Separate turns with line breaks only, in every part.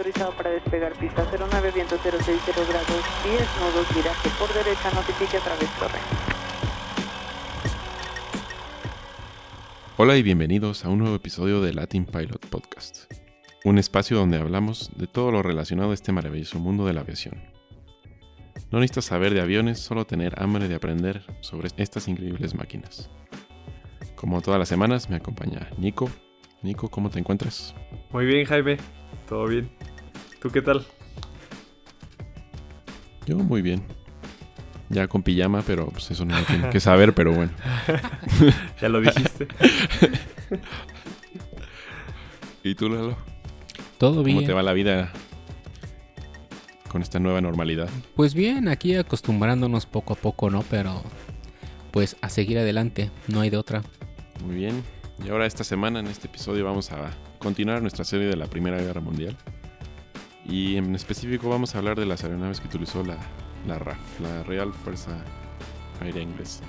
autorizado para despegar pista 09, viento 060 grados 10, nodos, viraje por derecha, notifique a través torre.
Hola y bienvenidos a un nuevo episodio de Latin Pilot Podcast, un espacio donde hablamos de todo lo relacionado a este maravilloso mundo de la aviación. No necesitas saber de aviones, solo tener hambre de aprender sobre estas increíbles máquinas. Como todas las semanas me acompaña Nico. Nico, ¿cómo te encuentras?
Muy bien, Jaime. ¿Todo bien? ¿Tú qué tal?
Yo muy bien. Ya con pijama, pero pues eso no lo tiene que saber, pero bueno.
ya lo dijiste.
¿Y tú, Lalo?
Todo bien.
¿Cómo te va la vida con esta nueva normalidad?
Pues bien, aquí acostumbrándonos poco a poco, ¿no? Pero pues a seguir adelante, no hay de otra.
Muy bien. Y ahora esta semana, en este episodio, vamos a continuar nuestra serie de la Primera Guerra Mundial. Y en específico vamos a hablar de las aeronaves que utilizó la, RAF, la Real Fuerza Aérea Inglesa.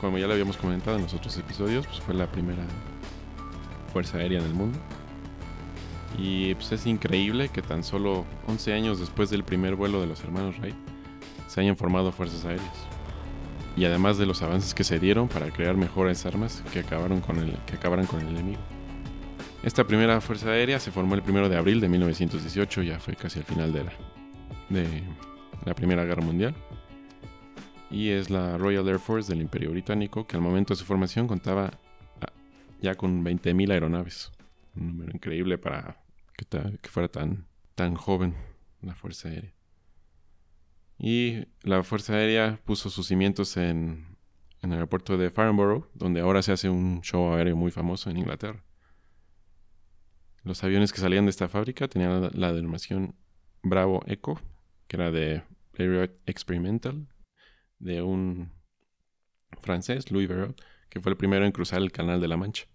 Como ya lo habíamos comentado en los otros episodios, pues fue la primera fuerza aérea en el mundo. Y pues es increíble que tan solo 11 años después del primer vuelo de los hermanos Wright se hayan formado fuerzas aéreas. Y además de los avances que se dieron para crear mejores armas que, acabaron con el, que acabaran con el enemigo. Esta primera fuerza aérea se formó el 1 de abril de 1918, ya fue casi al final de la, de la Primera Guerra Mundial. Y es la Royal Air Force del Imperio Británico, que al momento de su formación contaba ah, ya con 20.000 aeronaves. Un número increíble para que, que fuera tan, tan joven la Fuerza Aérea. Y la Fuerza Aérea puso sus cimientos en, el aeropuerto de Farnborough, donde ahora se hace un show aéreo muy famoso en Inglaterra. Los aviones que salían de esta fábrica tenían la, denominación Bravo Echo, que era de Aero Experimental, de un francés, Louis Verot, que fue el primero en cruzar el Canal de la Mancha.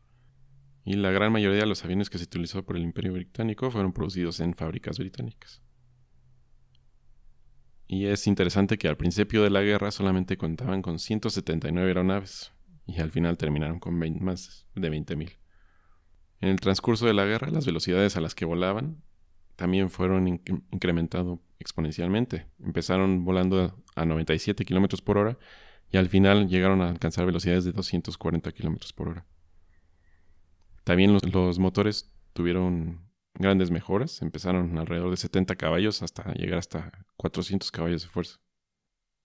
Y la gran mayoría de los aviones que se utilizó por el Imperio Británico fueron producidos en fábricas británicas. Y es interesante que al principio de la guerra solamente contaban con 179 aeronaves y al final terminaron con 20, más de 20.000. En el transcurso de la guerra, las velocidades a las que volaban también fueron inc incrementando exponencialmente. Empezaron volando a 97 km por hora y al final llegaron a alcanzar velocidades de 240 km por hora. También los motores tuvieron grandes mejoras. Empezaron alrededor de 70 caballos hasta llegar hasta 400 caballos de fuerza.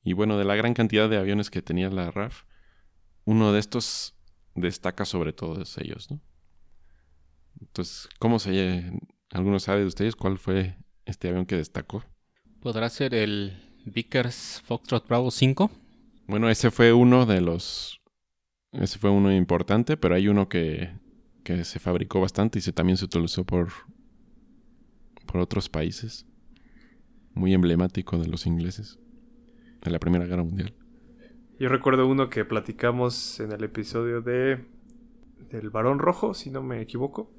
Y bueno, de la gran cantidad de aviones que tenía la RAF, uno de estos destaca sobre todos ellos, ¿no? Entonces, ¿cómo se... ¿Alguno sabe de ustedes cuál fue este avión que destacó?
¿Podrá ser el Vickers Foxtrot Bravo 5?
Bueno, ese fue uno de los... Ese fue uno importante, pero hay uno que, que se fabricó bastante y se, también se utilizó por, por otros países. Muy emblemático de los ingleses. De la Primera Guerra Mundial.
Yo recuerdo uno que platicamos en el episodio de... Del Barón Rojo, si no me equivoco.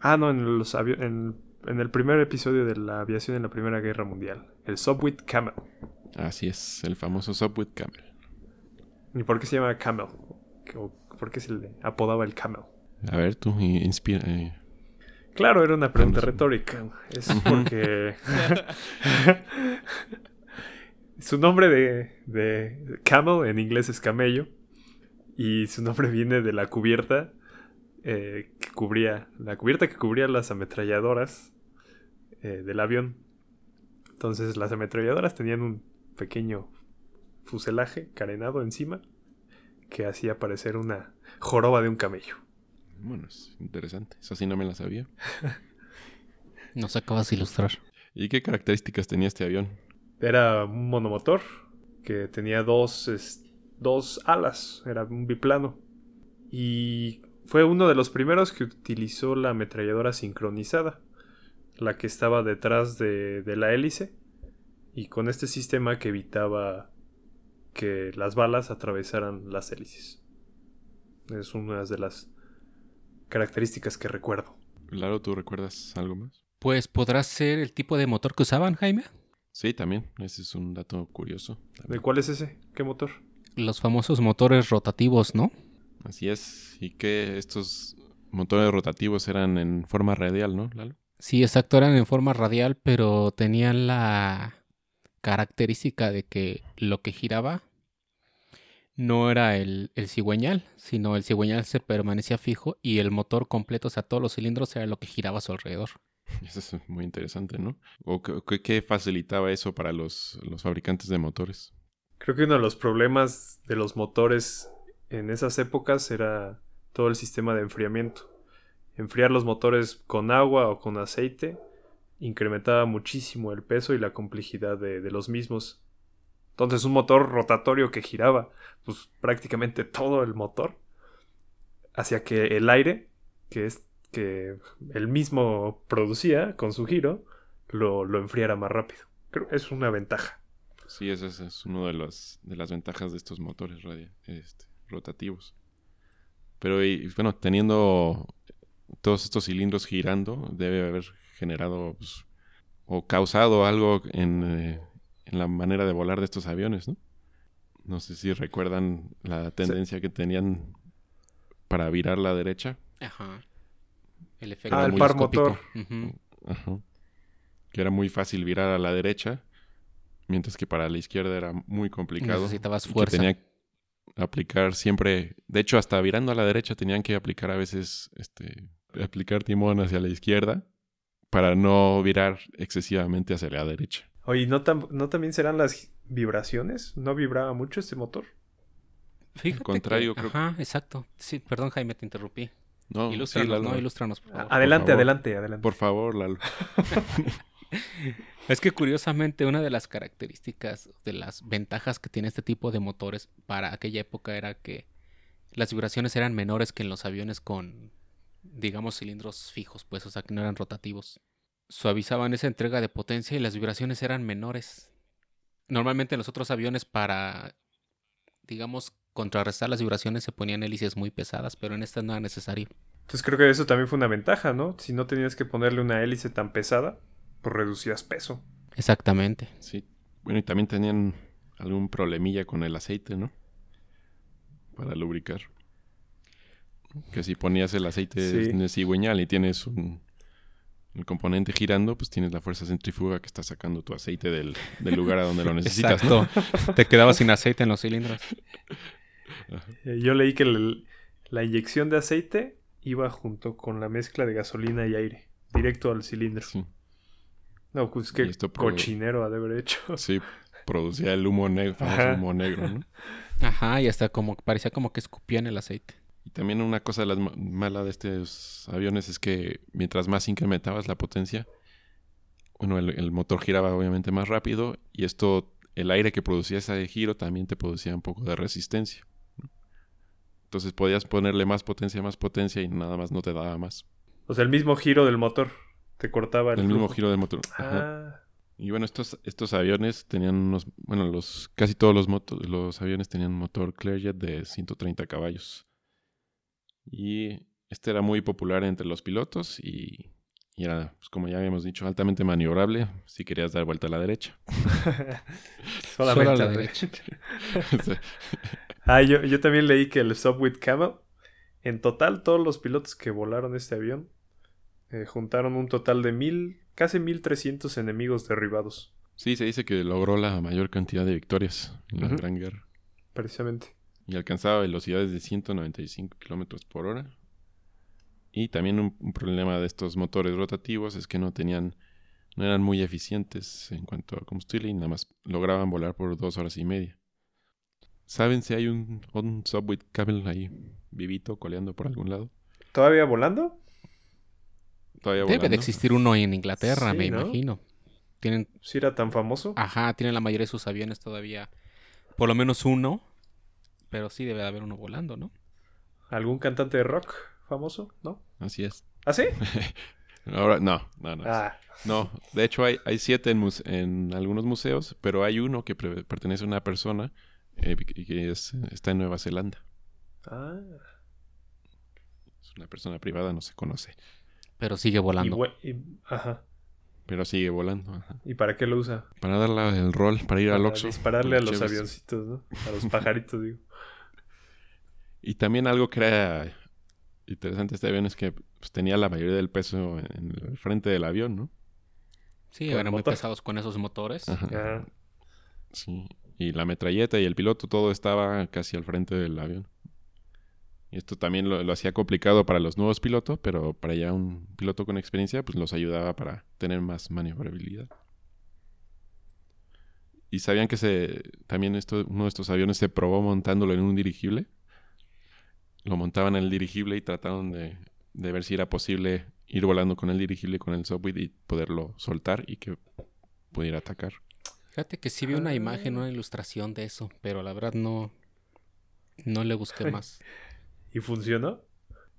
Ah, no, en, los en, en, el primer episodio de la aviación en la Primera Guerra Mundial. El Subwit Camel.
Así es, el famoso Subwit Camel.
¿Y por qué se llama Camel? ¿Por qué se le apodaba el Camel?
A ver, tú inspira. Eh.
Claro, era una pregunta retórica. Es porque. su nombre de, de Camel en inglés es camello. Y su nombre viene de la cubierta eh, que cubría, la cubierta que cubría las ametralladoras eh, del avión. Entonces las ametralladoras tenían un pequeño fuselaje carenado encima que hacía parecer una joroba de un camello.
Bueno, es interesante. Eso sí no me la sabía.
Nos acabas de ilustrar.
¿Y qué características tenía este avión?
Era un monomotor que tenía dos, es, dos alas, era un biplano. Y fue uno de los primeros que utilizó la ametralladora sincronizada, la que estaba detrás de, de la hélice, y con este sistema que evitaba que las balas atravesaran las hélices. Es una de las características que recuerdo.
Claro, ¿tú recuerdas algo más?
Pues podrá ser el tipo de motor que usaban, Jaime.
Sí, también. Ese es un dato curioso. También.
¿De cuál es ese? ¿Qué motor?
Los famosos motores rotativos, ¿no?
Así es. Y que estos motores rotativos eran en forma radial, ¿no, Lalo?
Sí, exacto, eran en forma radial, pero tenían la característica de que lo que giraba no era el, el cigüeñal, sino el cigüeñal se permanecía fijo y el motor completo, o sea, todos los cilindros era lo que giraba a su alrededor.
Eso es muy interesante, ¿no? ¿O qué- qué, qué facilitaba eso para los, los fabricantes de motores?
Creo que uno de los problemas de los motores en esas épocas era todo el sistema de enfriamiento. Enfriar los motores con agua o con aceite incrementaba muchísimo el peso y la complejidad de, de los mismos. Entonces un motor rotatorio que giraba pues prácticamente todo el motor hacía que el aire que es que el mismo producía con su giro lo, lo enfriara más rápido. Creo que es una ventaja.
Sí, esa es, es una de las, de las ventajas de estos motores este, rotativos. Pero, y, bueno, teniendo todos estos cilindros girando, debe haber generado pues, o causado algo en, eh, en la manera de volar de estos aviones, ¿no? No sé si recuerdan la tendencia que tenían para virar la derecha.
Ajá. El efecto
Ah, el par motor.
Ajá. Que era muy fácil virar a la derecha, mientras que para la izquierda era muy complicado.
Necesitabas
que
fuerza.
tenía que aplicar siempre, de hecho hasta virando a la derecha tenían que aplicar a veces, este, aplicar timón hacia la izquierda para no virar excesivamente hacia la derecha.
Oye, ¿no, tam- ¿no también serán las vibraciones? ¿No vibraba mucho este motor?
Fíjate
Al contrario,
que-
creo-
Ajá, exacto. Sí, perdón, Jaime, te interrumpí.
No, sí,
Ilústranos,
Lalo.
no, ilústranos, por favor.
adelante,
favor.
adelante, adelante.
Por favor, Lalo.
Es que curiosamente una de las características, de las ventajas que tiene este tipo de motores para aquella época era que las vibraciones eran menores que en los aviones con, digamos, cilindros fijos, pues, o sea, que no eran rotativos. Suavizaban esa entrega de potencia y las vibraciones eran menores. Normalmente en los otros aviones para, digamos, contrarrestar las vibraciones se ponían hélices muy pesadas, pero en esta no era necesario.
Entonces creo que eso también fue una ventaja, ¿no? Si no tenías que ponerle una hélice tan pesada, pues reducías peso.
Exactamente.
Sí. Bueno, y también tenían algún problemilla con el aceite, ¿no? Para lubricar. Que si ponías el aceite
Sí.
en el cigüeñal y tienes un el componente girando, pues tienes la fuerza centrífuga que está sacando tu aceite del, del lugar a donde lo necesitas, ¿no?
Exacto. Te quedabas sin aceite en los cilindros.
Eh, Yo leí que el- la inyección de aceite iba junto con la mezcla de gasolina y aire, directo al cilindro.
Sí,
No, pues qué
esto
cochinero ha de haber hecho.
sí, producía el humo negro, famoso humo negro, ¿no?
Ajá, y hasta como parecía como que escupían el aceite.
Y también una cosa de las ma- mala de estos aviones es que mientras más incrementabas la potencia, bueno, el, el motor giraba obviamente más rápido y esto, el aire que producía ese giro también te producía un poco de resistencia. ¿no? Entonces podías ponerle más potencia, más potencia y nada más no te daba más.
O sea, el mismo giro del motor te cortaba el,
El mismo giro del motor. Ajá.
Ah,
Y bueno, estos, estos aviones tenían unos, bueno, los, casi todos los, los aviones tenían un motor Clearjet de 130 caballos. Y este era muy popular entre los pilotos y, y era, pues, como ya habíamos dicho, altamente maniobrable si querías dar vuelta a la derecha.
solamente
Solo a la derecha.
Sí.
Ah, yo, yo también leí que el Subwit Camel, en total, todos los pilotos que volaron este avión eh, juntaron un total de mil, casi 1300 enemigos derribados,
Sí, se dice que logró la mayor cantidad de victorias en la. Gran Guerra.
precisamente.
Y alcanzaba velocidades de 195 kilómetros por hora. Y también un, un problema de estos motores rotativos es que no tenían, no eran muy eficientes en cuanto a combustible y nada más lograban volar por dos horas y media. ¿Saben si hay un, un Subway Camel ahí vivito coleando por algún lado?
¿Todavía volando?
Todavía
Debe de existir uno en Inglaterra,
Sí,
me
¿no?
imagino. Tienen,
¿Si era tan famoso?
ajá, tienen la mayoría de sus aviones todavía, por lo menos uno, pero sí debe de haber uno volando, ¿no?
¿Algún cantante de rock famoso? ¿No?
Así es.
¿Ah, sí?
Ahora, no, no, no.
Ah,
No, de hecho hay, hay siete en, muse- en algunos museos, pero hay uno que pertenece a una persona eh, que que es, está en Nueva Zelanda.
ah.
Es una persona privada, no se conoce,
Pero sigue
Y,
volando.
y- ajá.
pero sigue volando. ajá.
¿Y para qué lo usa?
Para darle el rol, para ir al
Para
Oxxo.
dispararle a los avioncitos, ¿no? A los pajaritos, digo.
Y también algo que era interesante de este avión es que pues, tenía la mayoría del peso en el frente del avión, ¿no?
Sí, eran muy pesados con esos motores.
Ajá. Sí. Y la metralleta y el piloto, todo estaba casi al frente del avión. Y esto también lo, lo hacía complicado para los nuevos pilotos, pero para ya un piloto con experiencia, pues los ayudaba para tener más maniobrabilidad. Y sabían que se también esto, uno de estos aviones se probó montándolo en un dirigible. Lo montaban en el dirigible y trataron de, de ver si era posible ir volando con el dirigible, con el subway y poderlo soltar y que pudiera atacar.
Fíjate que sí vi una imagen,
Ah.
una ilustración de eso, pero la verdad no, no le busqué más.
¿Y funcionó?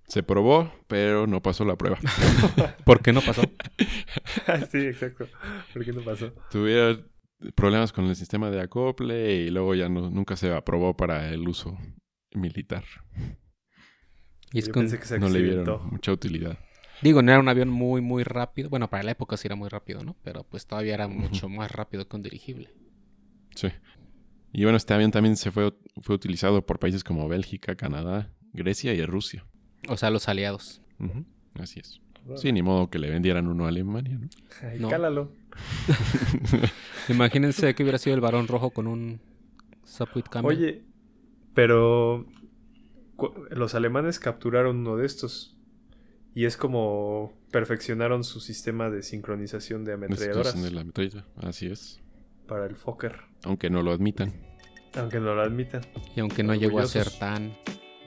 Se probó, pero no pasó la prueba.
¿Por qué no pasó?
sí, exacto. ¿Por qué no pasó?
Tuvieron problemas con el sistema de acople y luego ya no, nunca se aprobó para el uso militar.
Y es
Yo
que un-
pensé que se
No le vieron mucha utilidad.
Digo, no era un avión muy, muy rápido. Bueno, para la época sí era muy rápido, ¿no? Pero pues todavía era mucho más rápido que un dirigible.
Sí. Y bueno, este avión también se fue, fue utilizado por países como Bélgica, Canadá, Grecia y Rusia.
O sea, los aliados.
Así es. Sí, ni modo que le vendieran uno a Alemania, ¿no?
Ay,
No.
Cálalo.
Imagínense que hubiera sido el varón rojo con un Subway Camel.
Oye, pero los alemanes capturaron uno de estos. Y es como perfeccionaron su sistema de sincronización de ametralladoras
Descansan de la metralla. Así es.
para el Fokker.
Aunque no lo admitan.
Aunque no lo admitan.
Y aunque no llegó a ser tan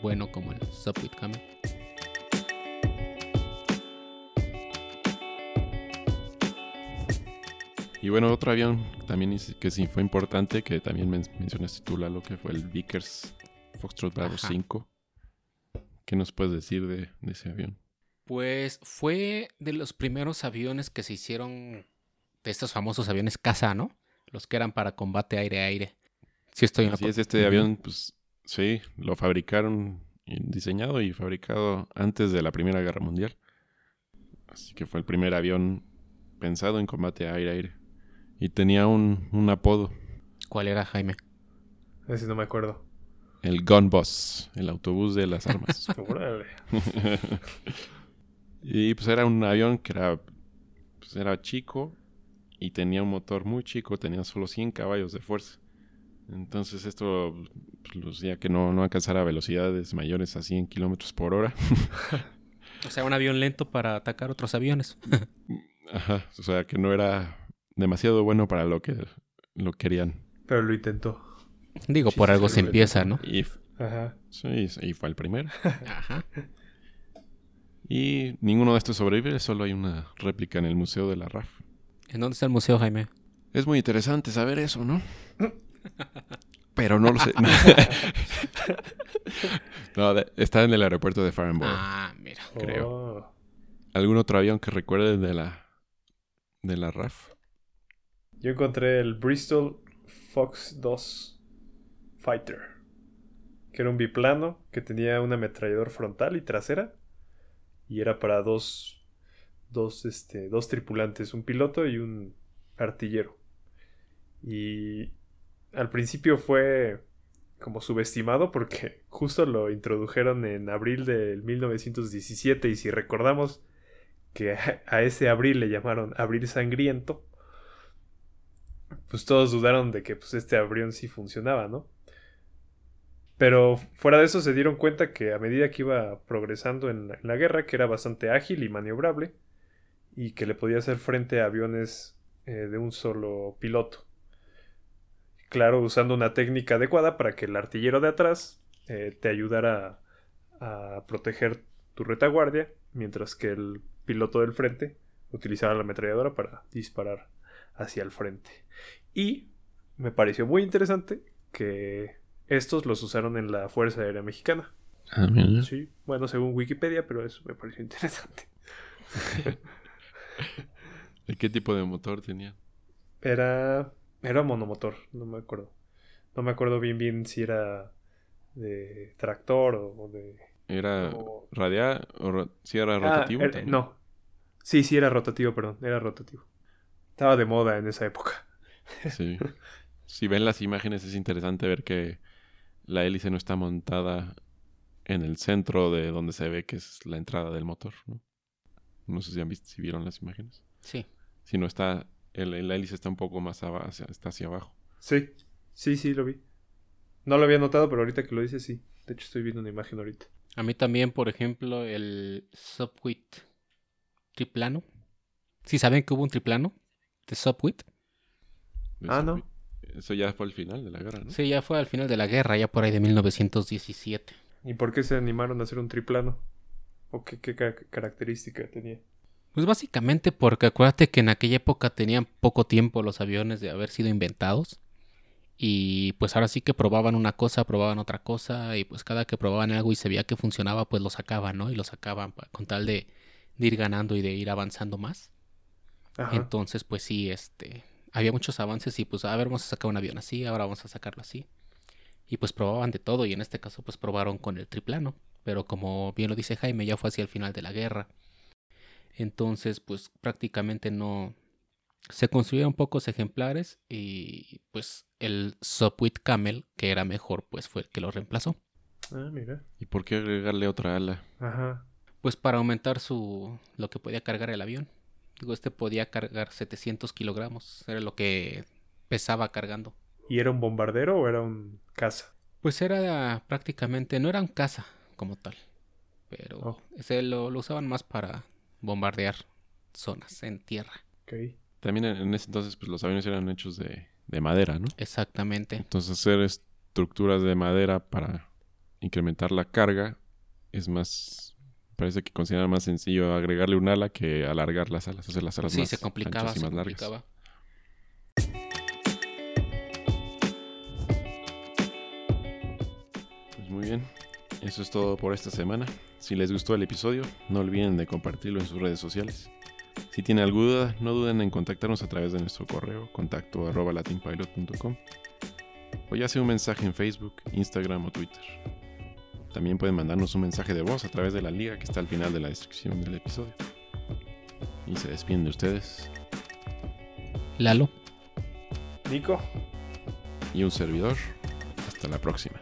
bueno como el Camel.
Y bueno, otro avión también que sí fue importante, que también men- mencionaste tú, Lalo, que fue el Vickers Foxtrot Bravo
Ajá.
5. ¿Qué nos puedes decir de, de ese avión?
Pues fue de los primeros aviones que se hicieron de estos famosos aviones caza, ¿no? Los que eran para combate aire-aire. Sí estoy en
Así es, este avión, pues sí, lo fabricaron, y diseñado y fabricado antes de la Primera Guerra Mundial. Así que fue el primer avión pensado en combate aire-aire. Y tenía un, un apodo,
¿Cuál era, Jaime?
Ese no me acuerdo.
El Gun Bus, el autobús de las armas.
Órale.
y pues era un avión que era, pues, era chico y tenía un motor muy chico, tenía solo 100 caballos de fuerza. Entonces esto pues, lo hacía que no, no alcanzara velocidades mayores a 100 kilómetros por hora.
O sea, un avión lento para atacar otros aviones.
Ajá, o sea que no era demasiado bueno para lo que lo querían.
Pero lo intentó.
Digo, por algo se empieza, ¿no?
Y,
Ajá.
sí, y fue el primero.
Ajá.
Y ninguno de estos sobrevive, solo hay una réplica en el Museo de la RAF.
¿En dónde está el museo, Jaime?
Es muy interesante saber eso, ¿no? Pero no lo sé. no, de- está en el aeropuerto de Farnborough.
Ah, mira.
Creo.
Oh.
¿Algún otro avión que recuerden de la de la RAF?
Yo encontré el Bristol Fox 2 Fighter. Que era un biplano que tenía un ametrallador frontal y trasera. Y era para dos, dos, este, dos tripulantes, un piloto y un artillero. Y al principio fue como subestimado porque justo lo introdujeron en abril del 1917 y si recordamos que a- ese abril le llamaron abril sangriento, pues todos dudaron de que pues, este avión sí funcionaba, ¿no? Pero fuera de eso se dieron cuenta que a medida que iba progresando en la, guerra, que era bastante ágil y maniobrable, y que le podía hacer frente a aviones eh, de un solo piloto. Claro, usando una técnica adecuada para que el artillero de atrás eh, te ayudara a, a proteger tu retaguardia, mientras que el piloto del frente utilizaba la ametralladora para disparar hacia el frente. Y me pareció muy interesante que estos los usaron en la Fuerza Aérea Mexicana.
Ah, mira.
Sí, bueno, según Wikipedia, pero eso me pareció interesante.
¿De qué tipo de motor tenía?
Era era monomotor, no me acuerdo. No me acuerdo bien bien si era de tractor o de
¿Era
o-
radial o ro- sí era
Ah,
rotativo?
era-
también?
no. Sí, sí era rotativo, perdón, era rotativo. Estaba de moda en esa época.
Sí. Si ven las imágenes es interesante ver que la hélice no está montada en el centro de donde se ve que es la entrada del motor. No, no sé si han visto, si vieron las imágenes.
Sí.
Si no está, el, el hélice está un poco más abajo, está hacia abajo.
Sí, sí, sí, lo vi. No lo había notado, pero ahorita que lo dices, sí. De hecho, estoy viendo una imagen ahorita.
A mí también, por ejemplo, el Subwit triplano. ¿Sí saben que hubo un triplano de Subwit?
Ah, no.
Eso ya fue al final de la guerra, ¿no?
Sí, ya fue al final de la guerra, ya por ahí de 1917.
¿Y por qué se animaron a hacer un triplano? ¿O qué, qué ca- característica tenía?
Pues básicamente porque acuérdate que en aquella época tenían poco tiempo los aviones de haber sido inventados. Y pues ahora sí que probaban una cosa, probaban otra cosa. Y pues cada que probaban algo y se veía que funcionaba, pues lo sacaban, ¿no? Y lo sacaban con tal de, de ir ganando y de ir avanzando más.
Ajá.
Entonces, pues sí, este, había muchos avances y pues, a ver, vamos a sacar un avión así, ahora vamos a sacarlo así. Y pues probaban de todo y en este caso pues probaron con el triplano. Pero como bien lo dice Jaime, ya fue hacia el final de la guerra. Entonces, pues prácticamente no... Se construyeron pocos ejemplares y pues el Sopwith Camel, que era mejor, pues fue el que lo reemplazó.
Ah, mira.
¿Y por qué agregarle otra ala?
Ajá.
Pues para aumentar su... lo que podía cargar el avión. Digo, este podía cargar 700 kilogramos. Era lo que pesaba cargando.
¿Y era un bombardero o era un caza?
Pues era prácticamente, no era un caza como tal, pero
Oh.
ese lo, lo usaban más para bombardear zonas en tierra.
Ok.
También en, en ese entonces, pues los aviones eran hechos de, de madera, ¿no?
Exactamente.
Entonces hacer estructuras de madera para incrementar la carga es más... Parece que consideran más sencillo agregarle un ala que alargar las alas, hacer las alas
Sí,
más
se complicaba,
anchas y
se
más largas.
complicaba.
Pues muy bien, eso es todo por esta semana. Si les gustó el episodio, no olviden de compartirlo en sus redes sociales. Si tienen alguna duda, no duden en contactarnos a través de nuestro correo contacto arroba latinpilot.com o ya sea un mensaje en Facebook, Instagram o Twitter. También pueden mandarnos un mensaje de voz a través de la liga que está al final de la descripción del episodio. Y se despiden de ustedes
Lalo.
Nico.
y un servidor. Hasta la próxima.